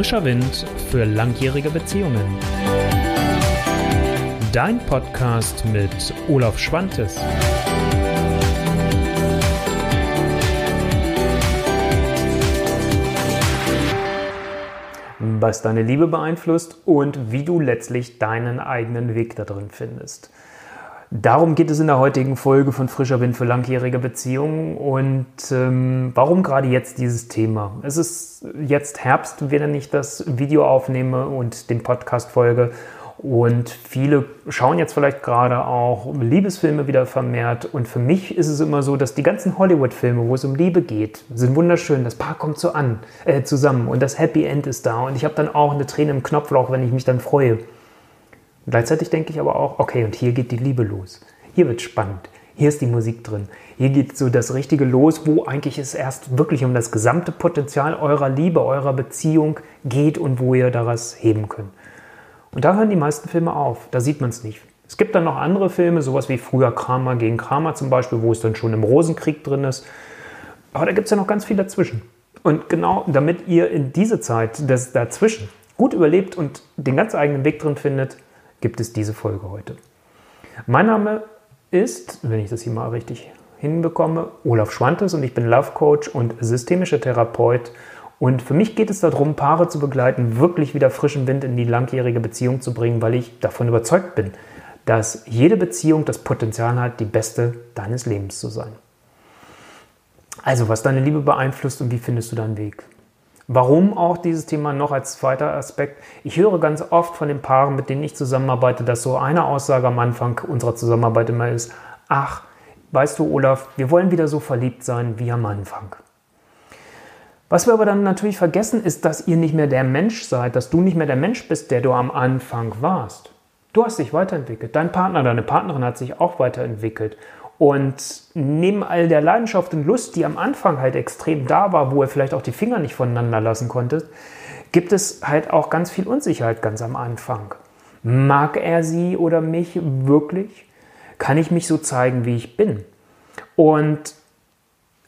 Frischer Wind für langjährige Beziehungen. Dein Podcast mit Olaf Schwantes. Was deine Liebe beeinflusst und wie du letztlich deinen eigenen Weg da drin findest. Darum geht es in der heutigen Folge von Frischer Wind für langjährige Beziehungen. Und ähm, warum gerade jetzt dieses Thema? Es ist jetzt Herbst, wenn ich das Video aufnehme und den Podcast folge. Und viele schauen jetzt vielleicht gerade auch Liebesfilme wieder vermehrt. Und für mich ist es immer so, dass die ganzen Hollywood-Filme, wo es um Liebe geht, sind wunderschön. Das Paar kommt so an, äh, zusammen und das Happy End ist da. Und ich habe dann auch eine Träne im Knopfloch, wenn ich mich dann freue. Gleichzeitig denke ich aber auch, okay, und hier geht die Liebe los. Hier wird spannend. Hier ist die Musik drin. Hier geht so das Richtige los, wo eigentlich es erst wirklich um das gesamte Potenzial eurer Liebe, eurer Beziehung geht und wo ihr daraus heben könnt. Und da hören die meisten Filme auf. Da sieht man es nicht. Es gibt dann noch andere Filme, sowas wie früher Kramer gegen Kramer zum Beispiel, wo es dann schon im Rosenkrieg drin ist. Aber da gibt es ja noch ganz viel dazwischen. Und genau damit ihr in diese Zeit des dazwischen gut überlebt und den ganz eigenen Weg drin findet, gibt es diese Folge heute. Mein Name ist, wenn ich das hier mal richtig hinbekomme, Olaf Schwantes und ich bin Love Coach und systemischer Therapeut. Und für mich geht es darum, Paare zu begleiten, wirklich wieder frischen Wind in die langjährige Beziehung zu bringen, weil ich davon überzeugt bin, dass jede Beziehung das Potenzial hat, die beste deines Lebens zu sein. Also, was deine Liebe beeinflusst und wie findest du deinen Weg? Warum auch dieses Thema noch als zweiter Aspekt? Ich höre ganz oft von den Paaren, mit denen ich zusammenarbeite, dass so eine Aussage am Anfang unserer Zusammenarbeit immer ist, ach, weißt du, Olaf, wir wollen wieder so verliebt sein wie am Anfang. Was wir aber dann natürlich vergessen, ist, dass ihr nicht mehr der Mensch seid, dass du nicht mehr der Mensch bist, der du am Anfang warst. Du hast dich weiterentwickelt. Dein Partner, deine Partnerin hat sich auch weiterentwickelt. Und neben all der Leidenschaft und Lust, die am Anfang halt extrem da war, wo ihr vielleicht auch die Finger nicht voneinander lassen konntet, gibt es halt auch ganz viel Unsicherheit ganz am Anfang. Mag er sie oder mich wirklich? Kann ich mich so zeigen, wie ich bin? Und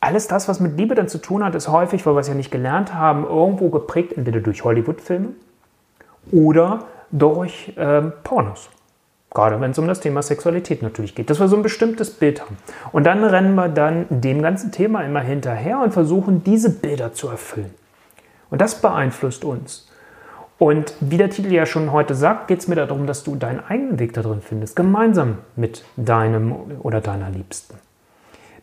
alles das, was mit Liebe dann zu tun hat, ist häufig, weil wir es ja nicht gelernt haben, irgendwo geprägt, entweder durch Hollywood-Filme oder durch äh, Pornos. Gerade wenn es um das Thema Sexualität natürlich geht, dass wir so ein bestimmtes Bild haben. Und dann rennen wir dann dem ganzen Thema immer hinterher und versuchen, diese Bilder zu erfüllen. Und das beeinflusst uns. Und wie der Titel ja schon heute sagt, geht es mir darum, dass du deinen eigenen Weg da drin findest, gemeinsam mit deinem oder deiner Liebsten.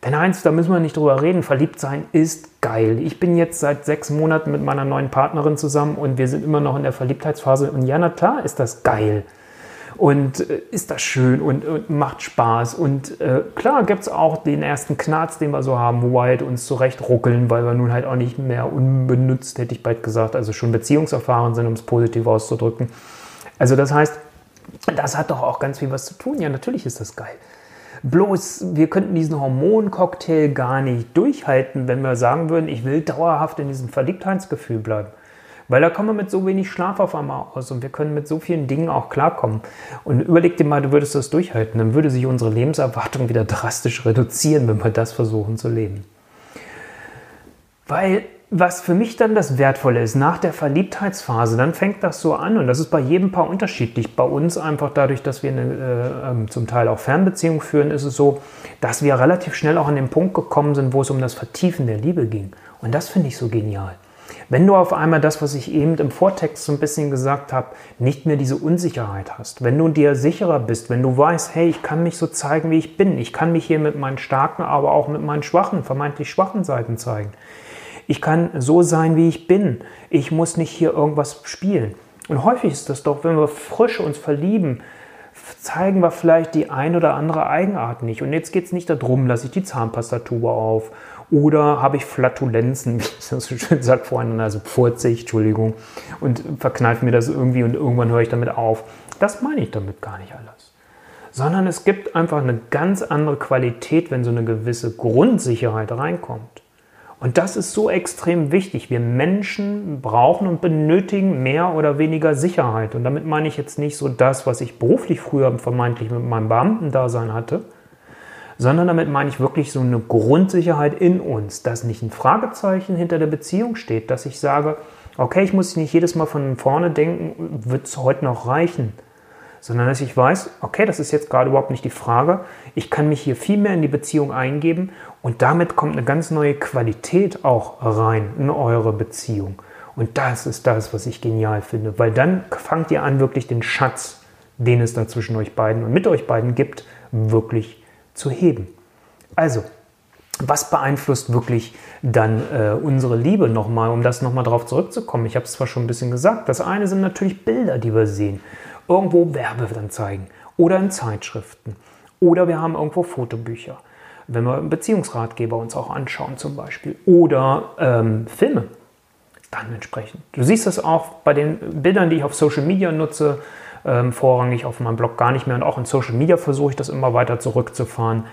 Denn eins, da müssen wir nicht drüber reden, verliebt sein ist geil. Ich bin jetzt seit sechs Monaten mit meiner neuen Partnerin zusammen und wir sind immer noch in der Verliebtheitsphase. Und ja, na klar ist das geil und äh, ist das schön und, und macht Spaß. Und äh, klar gibt es auch den ersten Knarz, den wir so haben, wo wir halt uns zurecht ruckeln, weil wir nun halt auch nicht mehr unbenutzt, hätte ich bald gesagt, also schon beziehungserfahren sind, um es positiv auszudrücken. Also das heißt, das hat doch auch ganz viel was zu tun. Ja, natürlich ist das geil. Bloß, wir könnten diesen Hormoncocktail gar nicht durchhalten, wenn wir sagen würden, ich will dauerhaft in diesem Verliebtheitsgefühl bleiben. Weil da kommen wir mit so wenig Schlaf auf einmal aus und wir können mit so vielen Dingen auch klarkommen. Und überleg dir mal, du würdest das durchhalten, dann würde sich unsere Lebenserwartung wieder drastisch reduzieren, wenn wir das versuchen zu leben. Weil was für mich dann das Wertvolle ist, nach der Verliebtheitsphase, dann fängt das so an und das ist bei jedem Paar unterschiedlich. Bei uns einfach dadurch, dass wir eine, äh, ähm, zum Teil auch Fernbeziehung führen, ist es so, dass wir relativ schnell auch an den Punkt gekommen sind, wo es um das Vertiefen der Liebe ging. Und das finde ich so genial. Wenn du auf einmal das, was ich eben im Vortext so ein bisschen gesagt habe, nicht mehr diese Unsicherheit hast, wenn du dir sicherer bist, wenn du weißt, hey, ich kann mich so zeigen, wie ich bin, ich kann mich hier mit meinen starken, aber auch mit meinen schwachen, vermeintlich schwachen Seiten zeigen. Ich kann so sein, wie ich bin. Ich muss nicht hier irgendwas spielen. Und häufig ist das doch, wenn wir frisch uns verlieben, zeigen wir vielleicht die ein oder andere Eigenart nicht. Und jetzt geht es nicht darum, lasse ich die Zahnpastatube auf oder habe ich Flatulenzen, wie ich das so schön sagt vorhin, also furze Entschuldigung, und verkneife mir das irgendwie und irgendwann höre ich damit auf. Das meine ich damit gar nicht alles. Sondern es gibt einfach eine ganz andere Qualität, wenn so eine gewisse Grundsicherheit reinkommt. Und das ist so extrem wichtig. Wir Menschen brauchen und benötigen mehr oder weniger Sicherheit. Und damit meine ich jetzt nicht so das, was ich beruflich früher vermeintlich mit meinem Beamtendasein hatte, sondern damit meine ich wirklich so eine Grundsicherheit in uns, dass nicht ein Fragezeichen hinter der Beziehung steht, dass ich sage, Okay, ich muss nicht jedes Mal von vorne denken, wird es heute noch reichen? Sondern dass ich weiß, okay, das ist jetzt gerade überhaupt nicht die Frage. Ich kann mich hier viel mehr in die Beziehung eingeben und damit kommt eine ganz neue Qualität auch rein in eure Beziehung. Und das ist das, was ich genial finde, weil dann fangt ihr an, wirklich den Schatz, den es da zwischen euch beiden und mit euch beiden gibt, wirklich zu heben. Also, was beeinflusst wirklich dann äh, unsere Liebe nochmal, um das nochmal drauf zurückzukommen? Ich habe es zwar schon ein bisschen gesagt. Das eine sind natürlich Bilder, die wir sehen. Irgendwo Werbeanzeigen oder in Zeitschriften. Oder wir haben irgendwo Fotobücher. Wenn wir Beziehungsratgeber uns auch anschauen zum Beispiel. Oder ähm, Filme. Dann entsprechend. Du siehst das auch bei den Bildern, die ich auf Social Media nutze. Ähm, vorrangig auf meinem Blog gar nicht mehr. Und auch in Social Media versuche ich das immer weiter zurückzufahren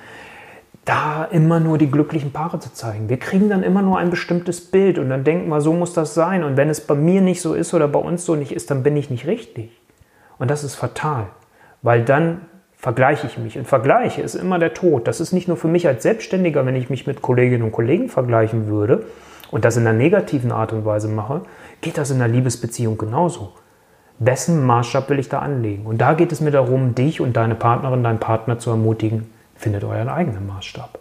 da immer nur die glücklichen Paare zu zeigen. Wir kriegen dann immer nur ein bestimmtes Bild und dann denken wir, so muss das sein. Und wenn es bei mir nicht so ist oder bei uns so nicht ist, dann bin ich nicht richtig. Und das ist fatal, weil dann vergleiche ich mich. Und Vergleiche ist immer der Tod. Das ist nicht nur für mich als Selbstständiger, wenn ich mich mit Kolleginnen und Kollegen vergleichen würde und das in einer negativen Art und Weise mache, geht das in einer Liebesbeziehung genauso. Wessen Maßstab will ich da anlegen? Und da geht es mir darum, dich und deine Partnerin, deinen Partner zu ermutigen, Findet euren eigenen Maßstab.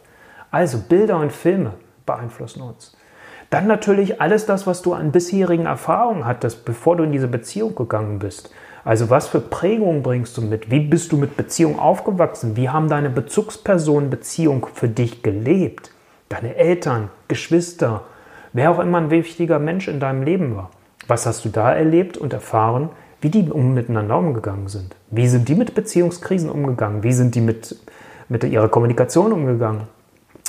Also Bilder und Filme beeinflussen uns. Dann natürlich alles das, was du an bisherigen Erfahrungen hattest, bevor du in diese Beziehung gegangen bist. Also was für Prägungen bringst du mit? Wie bist du mit Beziehung aufgewachsen? Wie haben deine Bezugspersonen Beziehung für dich gelebt? Deine Eltern, Geschwister, wer auch immer ein wichtiger Mensch in deinem Leben war. Was hast du da erlebt und erfahren, wie die miteinander umgegangen sind? Wie sind die mit Beziehungskrisen umgegangen? Wie sind die mit mit ihrer Kommunikation umgegangen?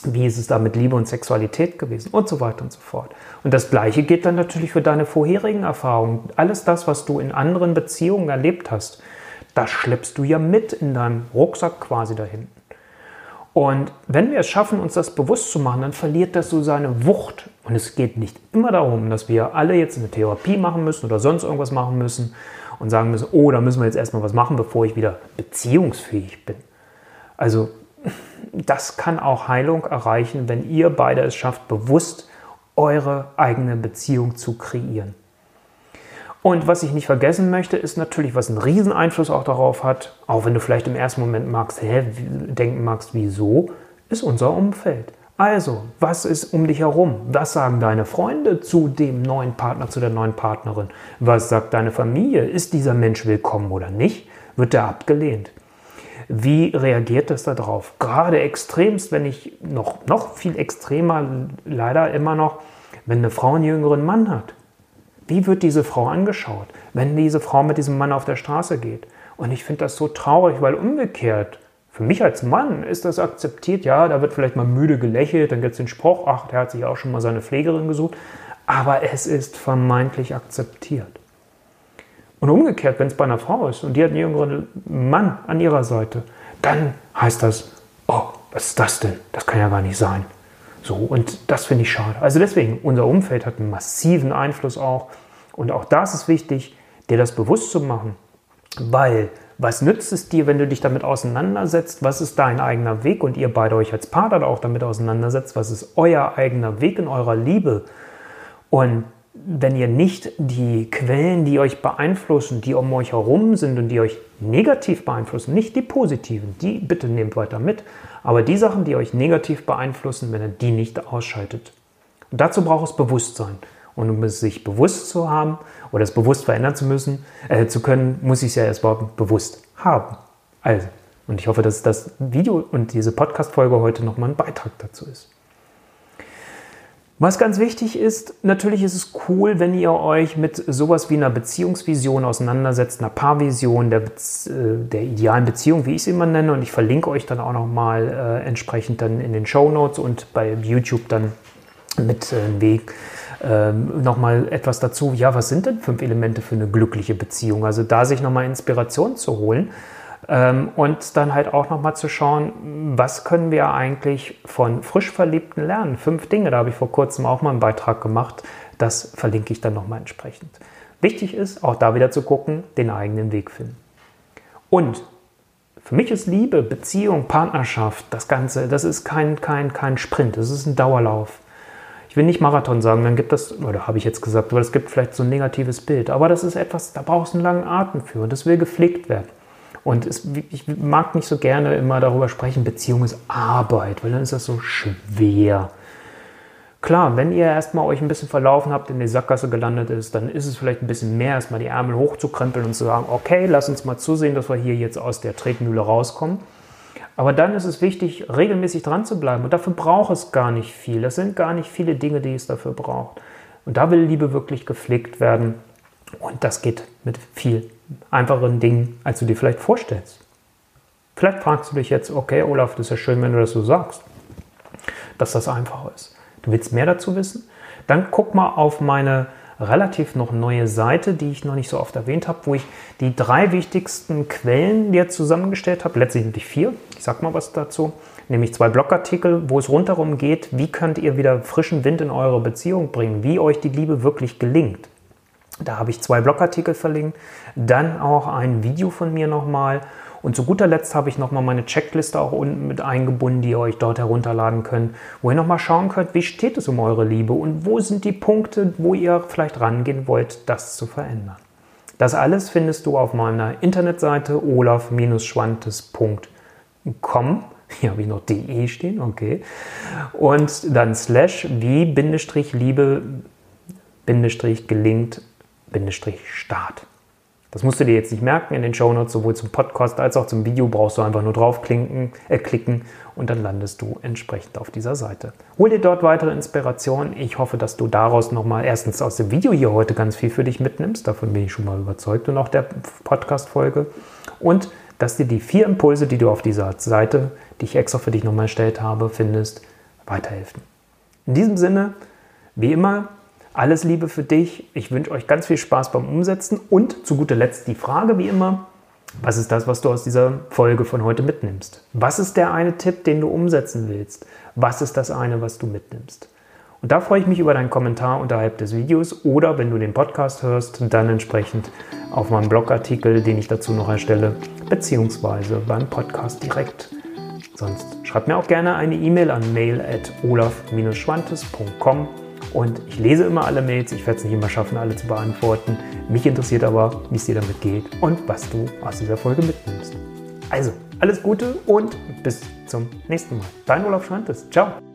Wie ist es da mit Liebe und Sexualität gewesen? Und so weiter und so fort. Und das Gleiche geht dann natürlich für deine vorherigen Erfahrungen. Alles das, was du in anderen Beziehungen erlebt hast, das schleppst du ja mit in deinem Rucksack quasi da hinten. Und wenn wir es schaffen, uns das bewusst zu machen, dann verliert das so seine Wucht. Und es geht nicht immer darum, dass wir alle jetzt eine Therapie machen müssen oder sonst irgendwas machen müssen und sagen müssen, oh, da müssen wir jetzt erstmal was machen, bevor ich wieder beziehungsfähig bin. Also das kann auch Heilung erreichen, wenn ihr beide es schafft, bewusst eure eigene Beziehung zu kreieren. Und was ich nicht vergessen möchte, ist natürlich, was einen riesen Einfluss auch darauf hat, auch wenn du vielleicht im ersten Moment magst, hä, denken magst, wieso, ist unser Umfeld. Also, was ist um dich herum? Was sagen deine Freunde zu dem neuen Partner, zu der neuen Partnerin? Was sagt deine Familie? Ist dieser Mensch willkommen oder nicht? Wird er abgelehnt? Wie reagiert das darauf? Gerade extremst, wenn ich noch, noch viel extremer, leider immer noch, wenn eine Frau einen jüngeren Mann hat. Wie wird diese Frau angeschaut, wenn diese Frau mit diesem Mann auf der Straße geht? Und ich finde das so traurig, weil umgekehrt, für mich als Mann ist das akzeptiert. Ja, da wird vielleicht mal müde gelächelt, dann gibt es den Spruch, ach, der hat sich auch schon mal seine Pflegerin gesucht. Aber es ist vermeintlich akzeptiert. Und umgekehrt, wenn es bei einer Frau ist und die hat einen jüngeren Mann an ihrer Seite, dann heißt das, oh, was ist das denn? Das kann ja gar nicht sein. So, und das finde ich schade. Also deswegen, unser Umfeld hat einen massiven Einfluss auch. Und auch das ist wichtig, dir das bewusst zu machen. Weil, was nützt es dir, wenn du dich damit auseinandersetzt? Was ist dein eigener Weg? Und ihr beide euch als Partner auch damit auseinandersetzt, was ist euer eigener Weg in eurer Liebe? Und wenn ihr nicht die Quellen, die euch beeinflussen, die um euch herum sind und die euch negativ beeinflussen, nicht die positiven, die bitte nehmt weiter mit, aber die Sachen, die euch negativ beeinflussen, wenn ihr die nicht ausschaltet. Und dazu braucht es Bewusstsein. Und um es sich bewusst zu haben oder es bewusst verändern zu müssen, äh, zu können, muss ich es ja erst überhaupt bewusst haben. Also, und ich hoffe, dass das Video und diese Podcast-Folge heute nochmal ein Beitrag dazu ist. Was ganz wichtig ist, natürlich ist es cool, wenn ihr euch mit sowas wie einer Beziehungsvision auseinandersetzt, einer Paarvision der, äh, der idealen Beziehung, wie ich es immer nenne. Und ich verlinke euch dann auch nochmal äh, entsprechend dann in den Show Notes und bei YouTube dann mit äh, Weg äh, nochmal etwas dazu. Ja, was sind denn fünf Elemente für eine glückliche Beziehung? Also da sich nochmal Inspiration zu holen. Ähm, und dann halt auch nochmal zu schauen, was können wir eigentlich von frisch Verliebten lernen? Fünf Dinge, da habe ich vor kurzem auch mal einen Beitrag gemacht. Das verlinke ich dann nochmal entsprechend. Wichtig ist, auch da wieder zu gucken, den eigenen Weg finden. Und für mich ist Liebe, Beziehung, Partnerschaft, das Ganze, das ist kein, kein, kein Sprint, das ist ein Dauerlauf will nicht Marathon sagen, dann gibt das, oder habe ich jetzt gesagt, aber es gibt vielleicht so ein negatives Bild. Aber das ist etwas, da brauchst du einen langen Atem für und das will gepflegt werden. Und es, ich mag nicht so gerne immer darüber sprechen, Beziehung ist Arbeit, weil dann ist das so schwer. Klar, wenn ihr erstmal euch ein bisschen verlaufen habt, in die Sackgasse gelandet ist, dann ist es vielleicht ein bisschen mehr, erstmal die Ärmel hochzukrempeln und zu sagen, okay, lass uns mal zusehen, dass wir hier jetzt aus der Tretmühle rauskommen. Aber dann ist es wichtig, regelmäßig dran zu bleiben. Und dafür braucht es gar nicht viel. Das sind gar nicht viele Dinge, die es dafür braucht. Und da will Liebe wirklich gepflegt werden. Und das geht mit viel einfacheren Dingen, als du dir vielleicht vorstellst. Vielleicht fragst du dich jetzt, okay, Olaf, das ist ja schön, wenn du das so sagst, dass das einfach ist. Du willst mehr dazu wissen? Dann guck mal auf meine relativ noch neue Seite, die ich noch nicht so oft erwähnt habe, wo ich die drei wichtigsten Quellen dir zusammengestellt habe. Die vier. Ich sag mal was dazu. Nämlich zwei Blogartikel, wo es rundherum geht, wie könnt ihr wieder frischen Wind in eure Beziehung bringen, wie euch die Liebe wirklich gelingt. Da habe ich zwei Blogartikel verlinkt, dann auch ein Video von mir nochmal und zu guter Letzt habe ich nochmal meine Checkliste auch unten mit eingebunden, die ihr euch dort herunterladen könnt, wo ihr nochmal schauen könnt, wie steht es um eure Liebe und wo sind die Punkte, wo ihr vielleicht rangehen wollt, das zu verändern. Das alles findest du auf meiner Internetseite olaf-schwantes.com. Hier habe ich noch de stehen, okay. Und dann slash wie Bindestrich Liebe Bindestrich gelingt Bindestrich Start. Das musst du dir jetzt nicht merken in den Shownotes, sowohl zum Podcast als auch zum Video brauchst du einfach nur draufklicken äh, klicken und dann landest du entsprechend auf dieser Seite. Hol dir dort weitere Inspiration. Ich hoffe, dass du daraus nochmal erstens aus dem Video hier heute ganz viel für dich mitnimmst. Davon bin ich schon mal überzeugt und auch der Podcast-Folge. Und dass dir die vier Impulse, die du auf dieser Seite, die ich extra für dich nochmal erstellt habe, findest, weiterhelfen. In diesem Sinne, wie immer, alles Liebe für dich. Ich wünsche euch ganz viel Spaß beim Umsetzen und zu guter Letzt die Frage wie immer, was ist das, was du aus dieser Folge von heute mitnimmst? Was ist der eine Tipp, den du umsetzen willst? Was ist das eine, was du mitnimmst? Und da freue ich mich über deinen Kommentar unterhalb des Videos oder wenn du den Podcast hörst, dann entsprechend auf meinem Blogartikel, den ich dazu noch erstelle, beziehungsweise beim Podcast direkt. Sonst schreib mir auch gerne eine E-Mail an mail at olaf-schwantes.com und ich lese immer alle Mails. Ich werde es nicht immer schaffen, alle zu beantworten. Mich interessiert aber, wie es dir damit geht und was du aus dieser Folge mitnimmst. Also, alles Gute und bis zum nächsten Mal. Dein Olaf Schwantes. Ciao.